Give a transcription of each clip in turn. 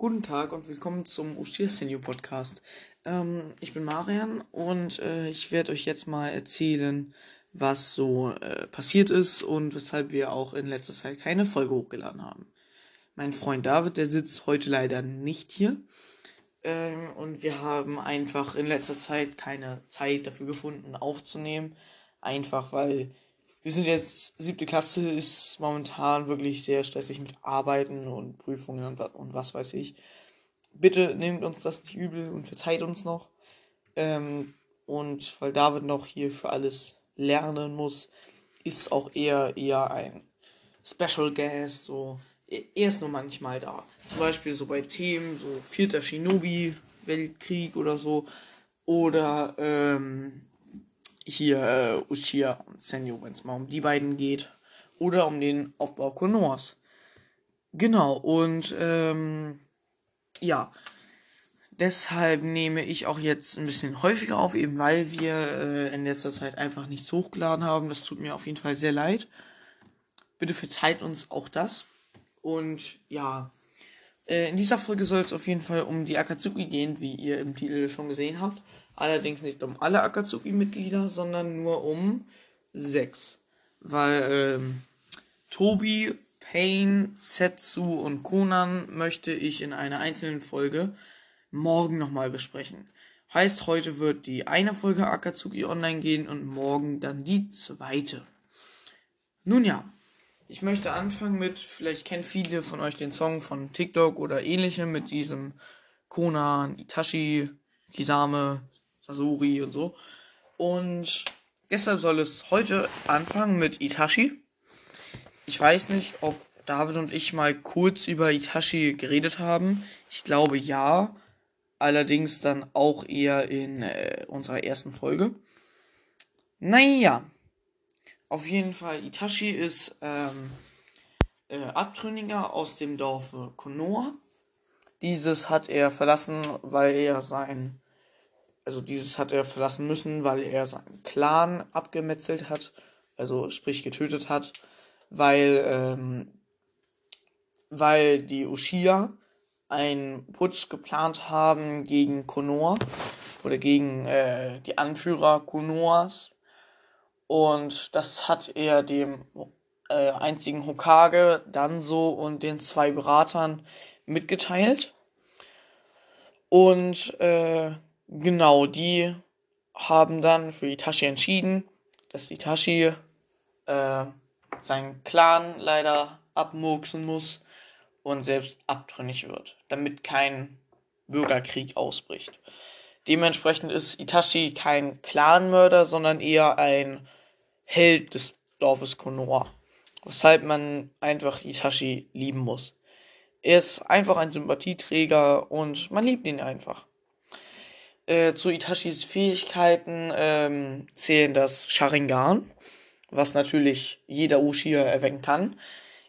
Guten Tag und willkommen zum Ushir Senior Podcast. Ähm, ich bin Marian und äh, ich werde euch jetzt mal erzählen, was so äh, passiert ist und weshalb wir auch in letzter Zeit keine Folge hochgeladen haben. Mein Freund David, der sitzt heute leider nicht hier. Ähm, und wir haben einfach in letzter Zeit keine Zeit dafür gefunden, aufzunehmen. Einfach weil wir sind jetzt siebte Klasse, ist momentan wirklich sehr stressig mit Arbeiten und Prüfungen und, und was weiß ich. Bitte nehmt uns das nicht übel und verzeiht uns noch. Ähm, und weil David noch hier für alles lernen muss, ist auch eher eher ein Special Guest. So, er ist nur manchmal da. Zum Beispiel so bei Themen, so vierter Shinobi-Weltkrieg oder so. Oder ähm, hier äh, Uchiha und Senju, wenn es mal um die beiden geht. Oder um den Aufbau Konoas. Genau, und ähm, ja. Deshalb nehme ich auch jetzt ein bisschen häufiger auf, eben weil wir äh, in letzter Zeit einfach nichts hochgeladen haben. Das tut mir auf jeden Fall sehr leid. Bitte verzeiht uns auch das. Und ja, äh, in dieser Folge soll es auf jeden Fall um die Akatsuki gehen, wie ihr im Titel schon gesehen habt. Allerdings nicht um alle Akatsuki-Mitglieder, sondern nur um sechs. Weil ähm, Tobi, Pain, Setsu und Konan möchte ich in einer einzelnen Folge morgen nochmal besprechen. Heißt, heute wird die eine Folge Akatsuki online gehen und morgen dann die zweite. Nun ja, ich möchte anfangen mit, vielleicht kennen viele von euch den Song von TikTok oder ähnlichem mit diesem Konan, Itachi, Kisame, Sasori und so. Und deshalb soll es heute anfangen mit Itachi. Ich weiß nicht, ob David und ich mal kurz über Itachi geredet haben. Ich glaube ja. Allerdings dann auch eher in äh, unserer ersten Folge. Naja. Auf jeden Fall, Itachi ist ähm, äh, Abtrünniger aus dem Dorfe Konoha. Dieses hat er verlassen, weil er sein also dieses hat er verlassen müssen, weil er seinen Clan abgemetzelt hat, also sprich getötet hat, weil, ähm, weil die Ushia einen Putsch geplant haben gegen Konoha oder gegen äh, die Anführer Konohas. Und das hat er dem äh, einzigen Hokage, Danzo und den zwei Beratern mitgeteilt. Und äh, Genau, die haben dann für Itachi entschieden, dass Itachi äh, seinen Clan leider abmurksen muss und selbst abtrünnig wird, damit kein Bürgerkrieg ausbricht. Dementsprechend ist Itachi kein Clanmörder, sondern eher ein Held des Dorfes Konoha. Weshalb man einfach Itachi lieben muss. Er ist einfach ein Sympathieträger und man liebt ihn einfach. Äh, zu Itachis Fähigkeiten ähm, zählen das Sharingan, was natürlich jeder Uchiha erwecken kann.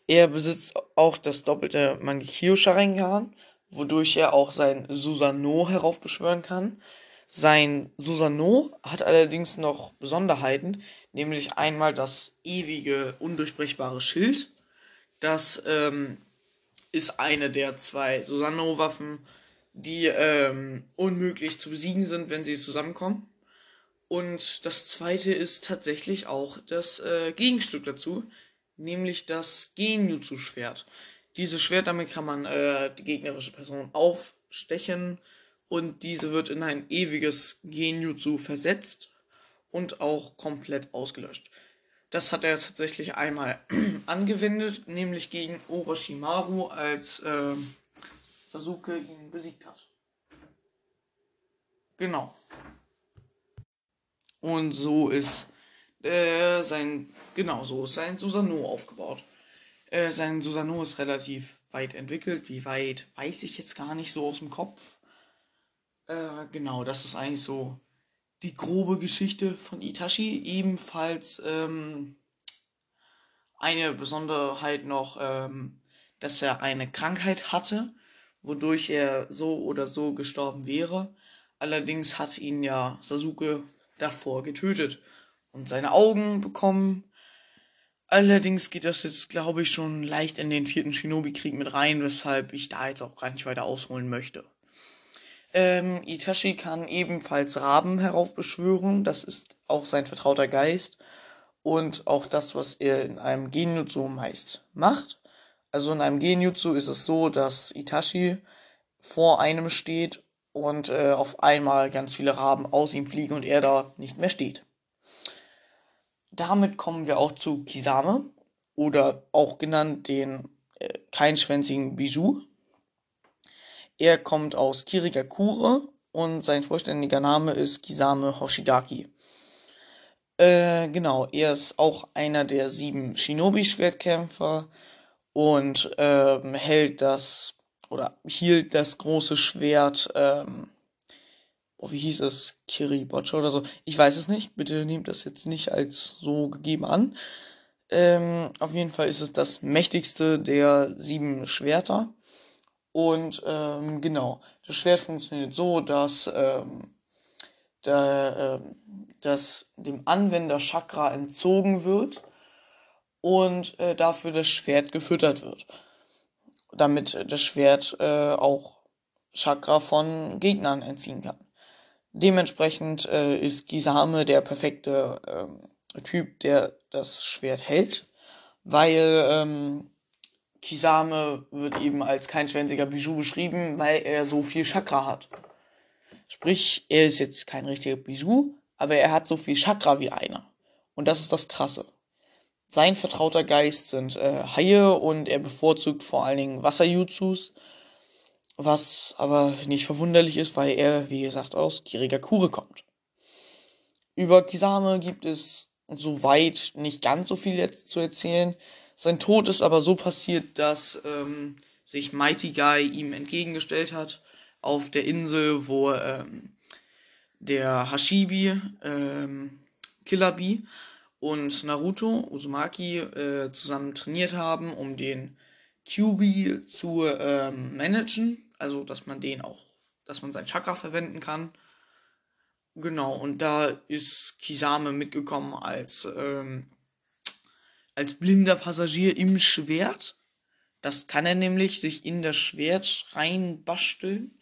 Er besitzt auch das doppelte Mangekyo Sharingan, wodurch er auch sein Susanoo heraufbeschwören kann. Sein Susanoo hat allerdings noch Besonderheiten, nämlich einmal das ewige, undurchbrechbare Schild. Das ähm, ist eine der zwei Susanoo-Waffen, die ähm, unmöglich zu besiegen sind, wenn sie zusammenkommen. Und das zweite ist tatsächlich auch das äh, Gegenstück dazu, nämlich das Genjutsu-Schwert. Dieses Schwert, damit kann man äh, die gegnerische Person aufstechen und diese wird in ein ewiges Genjutsu versetzt und auch komplett ausgelöscht. Das hat er tatsächlich einmal angewendet, nämlich gegen Orochimaru als äh, Sasuke ihn besiegt hat. Genau. Und so ist äh, sein, genau so ist sein Susanoo aufgebaut. Äh, sein Susanoo ist relativ weit entwickelt. Wie weit, weiß ich jetzt gar nicht so aus dem Kopf. Äh, genau, das ist eigentlich so die grobe Geschichte von Itachi. Ebenfalls ähm, eine Besonderheit noch, ähm, dass er eine Krankheit hatte, wodurch er so oder so gestorben wäre. Allerdings hat ihn ja Sasuke davor getötet und seine Augen bekommen. Allerdings geht das jetzt, glaube ich, schon leicht in den vierten Shinobi-Krieg mit rein, weshalb ich da jetzt auch gar nicht weiter ausholen möchte. Ähm, Itachi kann ebenfalls Raben heraufbeschwören, das ist auch sein vertrauter Geist und auch das, was er in einem Genjutsu meist macht. Also in einem Genjutsu ist es so, dass Itachi vor einem steht und äh, auf einmal ganz viele Raben aus ihm fliegen und er da nicht mehr steht. Damit kommen wir auch zu Kisame oder auch genannt den äh, keinschwänzigen Bijou. Er kommt aus Kirigakure und sein vollständiger Name ist Kisame Hoshigaki. Äh, genau, er ist auch einer der sieben Shinobi-Schwertkämpfer und ähm, hält das oder hielt das große Schwert, ähm, oh, wie hieß es, Kiribocha oder so. Ich weiß es nicht, bitte nehmt das jetzt nicht als so gegeben an. Ähm, auf jeden Fall ist es das mächtigste der sieben Schwerter. Und ähm, genau, das Schwert funktioniert so, dass ähm, da, äh, dass dem Anwender Chakra entzogen wird und äh, dafür das Schwert gefüttert wird. Damit das Schwert äh, auch Chakra von Gegnern entziehen kann. Dementsprechend äh, ist Gisame der perfekte äh, Typ, der das Schwert hält, weil ähm, Kisame wird eben als kein schwänziger Bijou beschrieben, weil er so viel Chakra hat. Sprich, er ist jetzt kein richtiger Bijou, aber er hat so viel Chakra wie einer. Und das ist das Krasse. Sein vertrauter Geist sind äh, Haie und er bevorzugt vor allen Dingen Wasserjutsus, was aber nicht verwunderlich ist, weil er, wie gesagt, aus Kirigakure kommt. Über Kisame gibt es soweit nicht ganz so viel jetzt zu erzählen. Sein Tod ist aber so passiert, dass ähm, sich Mighty Guy ihm entgegengestellt hat auf der Insel, wo ähm, der Hashibi, ähm, Killer Bee und Naruto, Uzumaki, äh, zusammen trainiert haben, um den QB zu ähm, managen. Also, dass man den auch, dass man sein Chakra verwenden kann. Genau, und da ist Kisame mitgekommen als, ähm, als blinder Passagier im Schwert. Das kann er nämlich sich in das Schwert reinbasteln.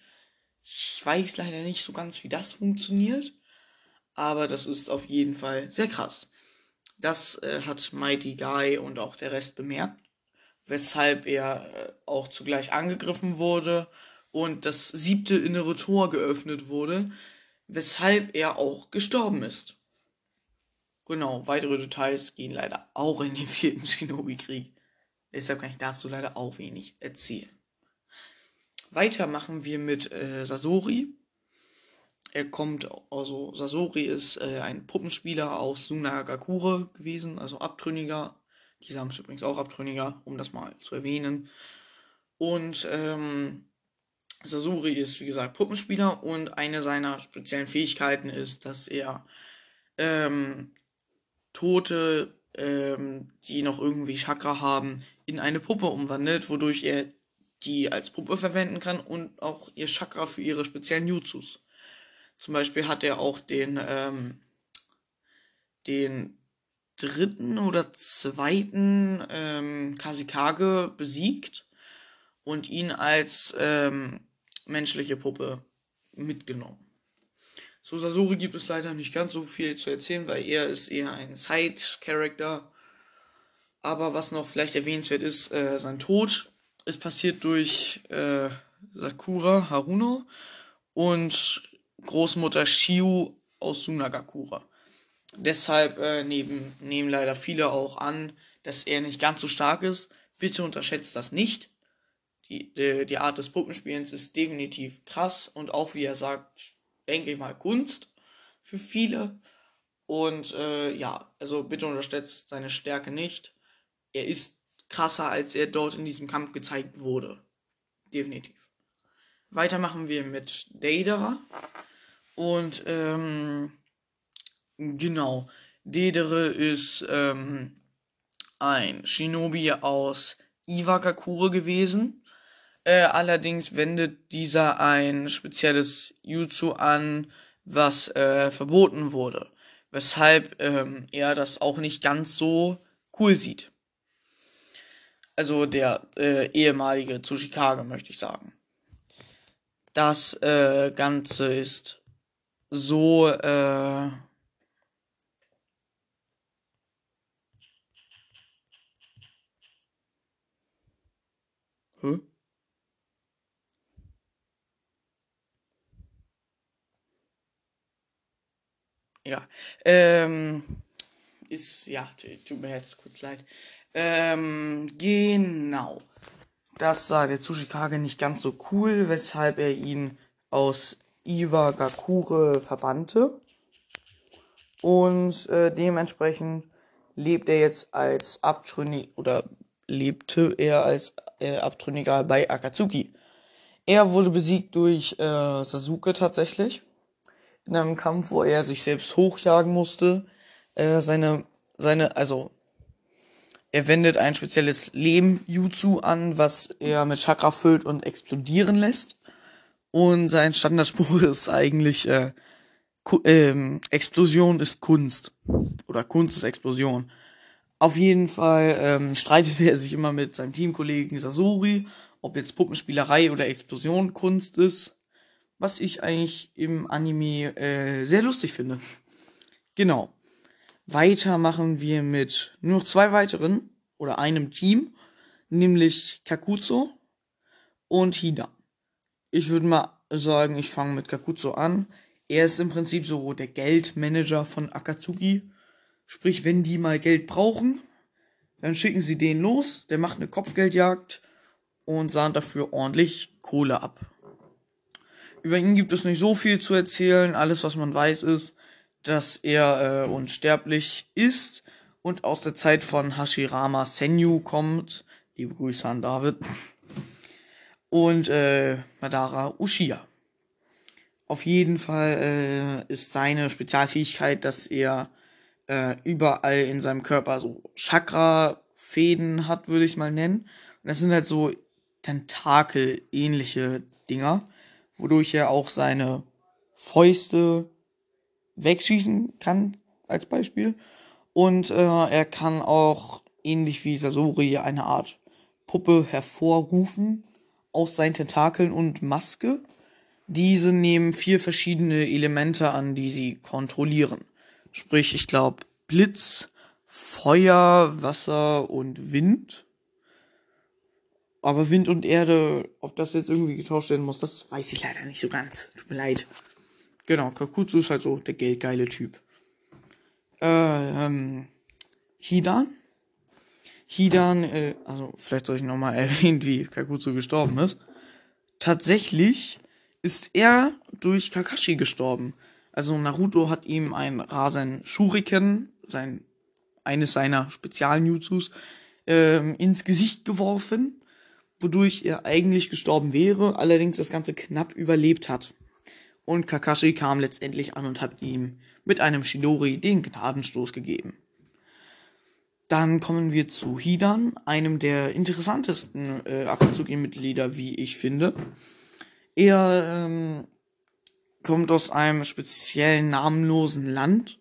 Ich weiß leider nicht so ganz, wie das funktioniert. Aber das ist auf jeden Fall sehr krass. Das äh, hat Mighty Guy und auch der Rest bemerkt, weshalb er äh, auch zugleich angegriffen wurde und das siebte innere Tor geöffnet wurde, weshalb er auch gestorben ist. Genau, weitere Details gehen leider auch in den vierten Shinobi-Krieg. Deshalb kann ich dazu leider auch wenig erzählen. Weiter machen wir mit äh, Sasori. Er kommt, also Sasori ist äh, ein Puppenspieler aus Sunagakure gewesen, also Abtrünniger. Die haben übrigens auch Abtrünniger, um das mal zu erwähnen. Und ähm, Sasori ist, wie gesagt, Puppenspieler und eine seiner speziellen Fähigkeiten ist, dass er ähm, Tote, ähm, die noch irgendwie Chakra haben, in eine Puppe umwandelt, wodurch er die als Puppe verwenden kann und auch ihr Chakra für ihre speziellen Jutsus. Zum Beispiel hat er auch den, ähm, den dritten oder zweiten ähm, Kasikage besiegt und ihn als ähm, menschliche Puppe mitgenommen. Zu Sasori gibt es leider nicht ganz so viel zu erzählen, weil er ist eher ein Side-Character. Aber was noch vielleicht erwähnenswert ist, äh, sein Tod ist passiert durch äh, Sakura Haruno und Großmutter Shiu aus Sunagakura. Deshalb äh, neben, nehmen leider viele auch an, dass er nicht ganz so stark ist. Bitte unterschätzt das nicht die, die, die Art des Puppenspielens ist definitiv krass und auch, wie er sagt, denke ich mal, Kunst für viele. Und äh, ja, also bitte unterstützt seine Stärke nicht. Er ist krasser, als er dort in diesem Kampf gezeigt wurde. Definitiv. Weiter machen wir mit Deidara. Und ähm, genau, Dedere ist ähm, ein Shinobi aus Iwagakure gewesen. Äh, allerdings wendet dieser ein spezielles Jutsu an, was äh, verboten wurde. Weshalb ähm, er das auch nicht ganz so cool sieht. Also der äh, ehemalige Tsuchikage, möchte ich sagen. Das äh, Ganze ist so äh, Hä? Ja. Ähm, ist, ja, tut mir jetzt kurz leid. Ähm, genau. Das sah der Tsuchikage nicht ganz so cool, weshalb er ihn aus Iwagakure verbannte. Und äh, dementsprechend lebt er jetzt als Abtrünnig oder lebte er als äh, Abtrünniger bei Akatsuki. Er wurde besiegt durch äh, Sasuke tatsächlich. In einem Kampf, wo er sich selbst hochjagen musste. Äh, seine, seine, also er wendet ein spezielles Leben-Jutsu an, was er mit Chakra füllt und explodieren lässt. Und sein Standardspruch ist eigentlich, äh, ähm, Explosion ist Kunst. Oder Kunst ist Explosion. Auf jeden Fall ähm, streitet er sich immer mit seinem Teamkollegen Sasori, ob jetzt Puppenspielerei oder Explosion Kunst ist. Was ich eigentlich im Anime äh, sehr lustig finde. Genau. Weiter machen wir mit nur noch zwei weiteren oder einem Team, nämlich Kakuzo und Hida. Ich würde mal sagen, ich fange mit Kakuzo an. Er ist im Prinzip so der Geldmanager von Akatsuki Sprich, wenn die mal Geld brauchen, dann schicken sie den los, der macht eine Kopfgeldjagd und sahnt dafür ordentlich Kohle ab. Über ihn gibt es nicht so viel zu erzählen. Alles, was man weiß, ist, dass er äh, unsterblich ist und aus der Zeit von Hashirama Senju kommt. Liebe Grüße an David. Und äh, Madara Ushia. Auf jeden Fall äh, ist seine Spezialfähigkeit, dass er äh, überall in seinem Körper so Chakra-Fäden hat, würde ich mal nennen. Und das sind halt so Tentakel-ähnliche Dinger, wodurch er auch seine Fäuste wegschießen kann, als Beispiel. Und äh, er kann auch, ähnlich wie Sasori, eine Art Puppe hervorrufen aus seinen Tentakeln und Maske. Diese nehmen vier verschiedene Elemente an, die sie kontrollieren. Sprich, ich glaube, Blitz, Feuer, Wasser und Wind. Aber Wind und Erde, ob das jetzt irgendwie getauscht werden muss, das weiß ich leider nicht so ganz. Tut mir leid. Genau, Kakutsu ist halt so der geldgeile Typ. Äh, ähm, Hidan? Hidan, äh, also vielleicht soll ich nochmal erwähnen, wie Kakutsu gestorben ist. Tatsächlich ist er durch Kakashi gestorben. Also Naruto hat ihm ein Rasen Shuriken, sein, eines seiner Spezialnutsus, ähm, ins Gesicht geworfen, wodurch er eigentlich gestorben wäre, allerdings das Ganze knapp überlebt hat. Und Kakashi kam letztendlich an und hat ihm mit einem Shidori den Gnadenstoß gegeben. Dann kommen wir zu Hidan, einem der interessantesten äh, Akatsuki-Mitglieder, wie ich finde. Er ähm, kommt aus einem speziellen namenlosen Land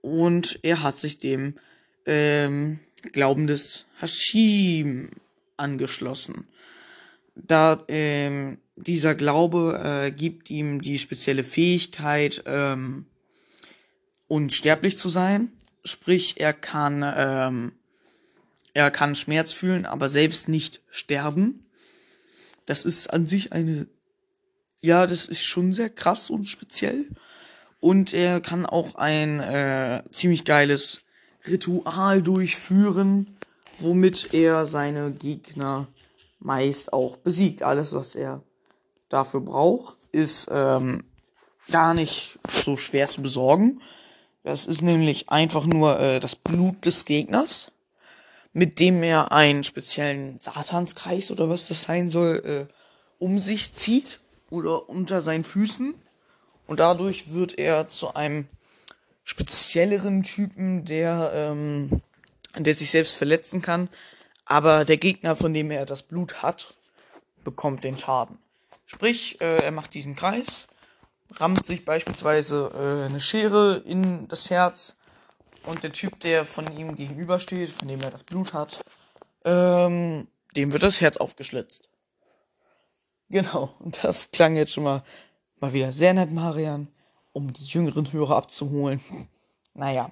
und er hat sich dem ähm, Glauben des Hashim angeschlossen. Da ähm, dieser Glaube äh, gibt ihm die spezielle Fähigkeit, ähm, unsterblich zu sein. Sprich, er kann ähm, er kann Schmerz fühlen, aber selbst nicht sterben. Das ist an sich eine ja, das ist schon sehr krass und speziell. Und er kann auch ein äh, ziemlich geiles Ritual durchführen, womit er seine Gegner meist auch besiegt. Alles, was er dafür braucht, ist ähm, gar nicht so schwer zu besorgen. Das ist nämlich einfach nur äh, das Blut des Gegners, mit dem er einen speziellen Satanskreis oder was das sein soll, äh, um sich zieht oder unter seinen Füßen. Und dadurch wird er zu einem spezielleren Typen, der, ähm, der sich selbst verletzen kann. Aber der Gegner, von dem er das Blut hat, bekommt den Schaden. Sprich, äh, er macht diesen Kreis, rammt sich beispielsweise äh, eine Schere in das Herz Und der Typ, der von ihm gegenübersteht, von dem er das Blut hat, ähm, dem wird das Herz aufgeschlitzt. Genau, und das klang jetzt schon mal, mal wieder sehr nett, Marian, um die jüngeren Hörer abzuholen. Naja,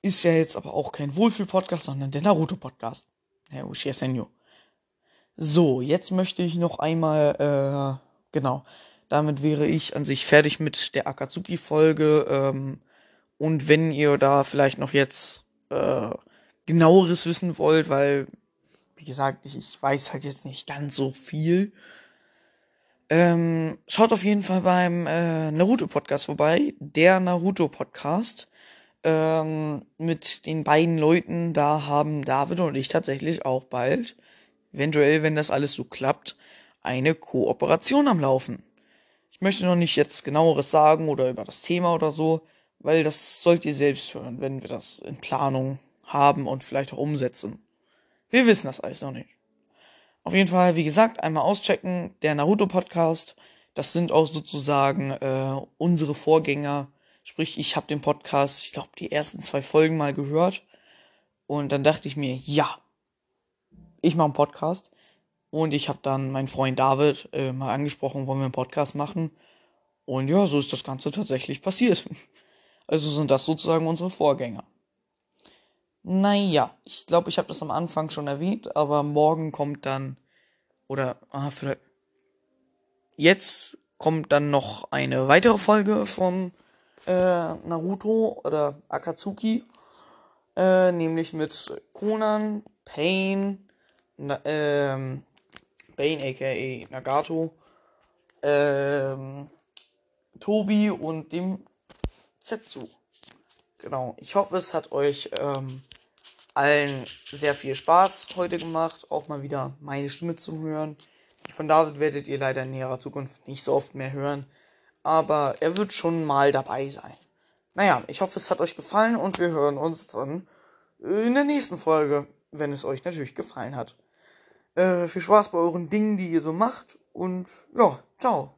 ist ja jetzt aber auch kein Wohlfühl-Podcast, sondern der Naruto-Podcast. Herr Ushia Senyo. So, jetzt möchte ich noch einmal, äh, genau, damit wäre ich an sich fertig mit der Akatsuki-Folge. Ähm, und wenn ihr da vielleicht noch jetzt äh, genaueres wissen wollt, weil, wie gesagt, ich, ich weiß halt jetzt nicht ganz so viel. Ähm, schaut auf jeden Fall beim äh, Naruto-Podcast vorbei. Der Naruto-Podcast. Ähm, mit den beiden Leuten, da haben David und ich tatsächlich auch bald, eventuell, wenn das alles so klappt, eine Kooperation am Laufen. Ich möchte noch nicht jetzt genaueres sagen oder über das Thema oder so, weil das sollt ihr selbst hören, wenn wir das in Planung haben und vielleicht auch umsetzen. Wir wissen das alles noch nicht. Auf jeden Fall, wie gesagt, einmal auschecken, der Naruto Podcast. Das sind auch sozusagen äh, unsere Vorgänger. Sprich, ich habe den Podcast, ich glaube, die ersten zwei Folgen mal gehört. Und dann dachte ich mir, ja, ich mache einen Podcast. Und ich habe dann meinen Freund David äh, mal angesprochen, wollen wir einen Podcast machen. Und ja, so ist das Ganze tatsächlich passiert. Also sind das sozusagen unsere Vorgänger. Naja, ich glaube, ich habe das am Anfang schon erwähnt, aber morgen kommt dann, oder, ah, vielleicht, jetzt kommt dann noch eine weitere Folge vom äh, Naruto oder Akatsuki, äh, nämlich mit Conan, Pain, na, ähm, Bane aka Nagato, ähm, Tobi und dem Zetsu. Genau. Ich hoffe, es hat euch ähm, allen sehr viel Spaß heute gemacht. Auch mal wieder meine Stimme zu hören. Von David werdet ihr leider in näherer Zukunft nicht so oft mehr hören. Aber er wird schon mal dabei sein. Naja, ich hoffe, es hat euch gefallen und wir hören uns dann in der nächsten Folge, wenn es euch natürlich gefallen hat. Äh, viel Spaß bei euren Dingen, die ihr so macht. Und ja, ciao.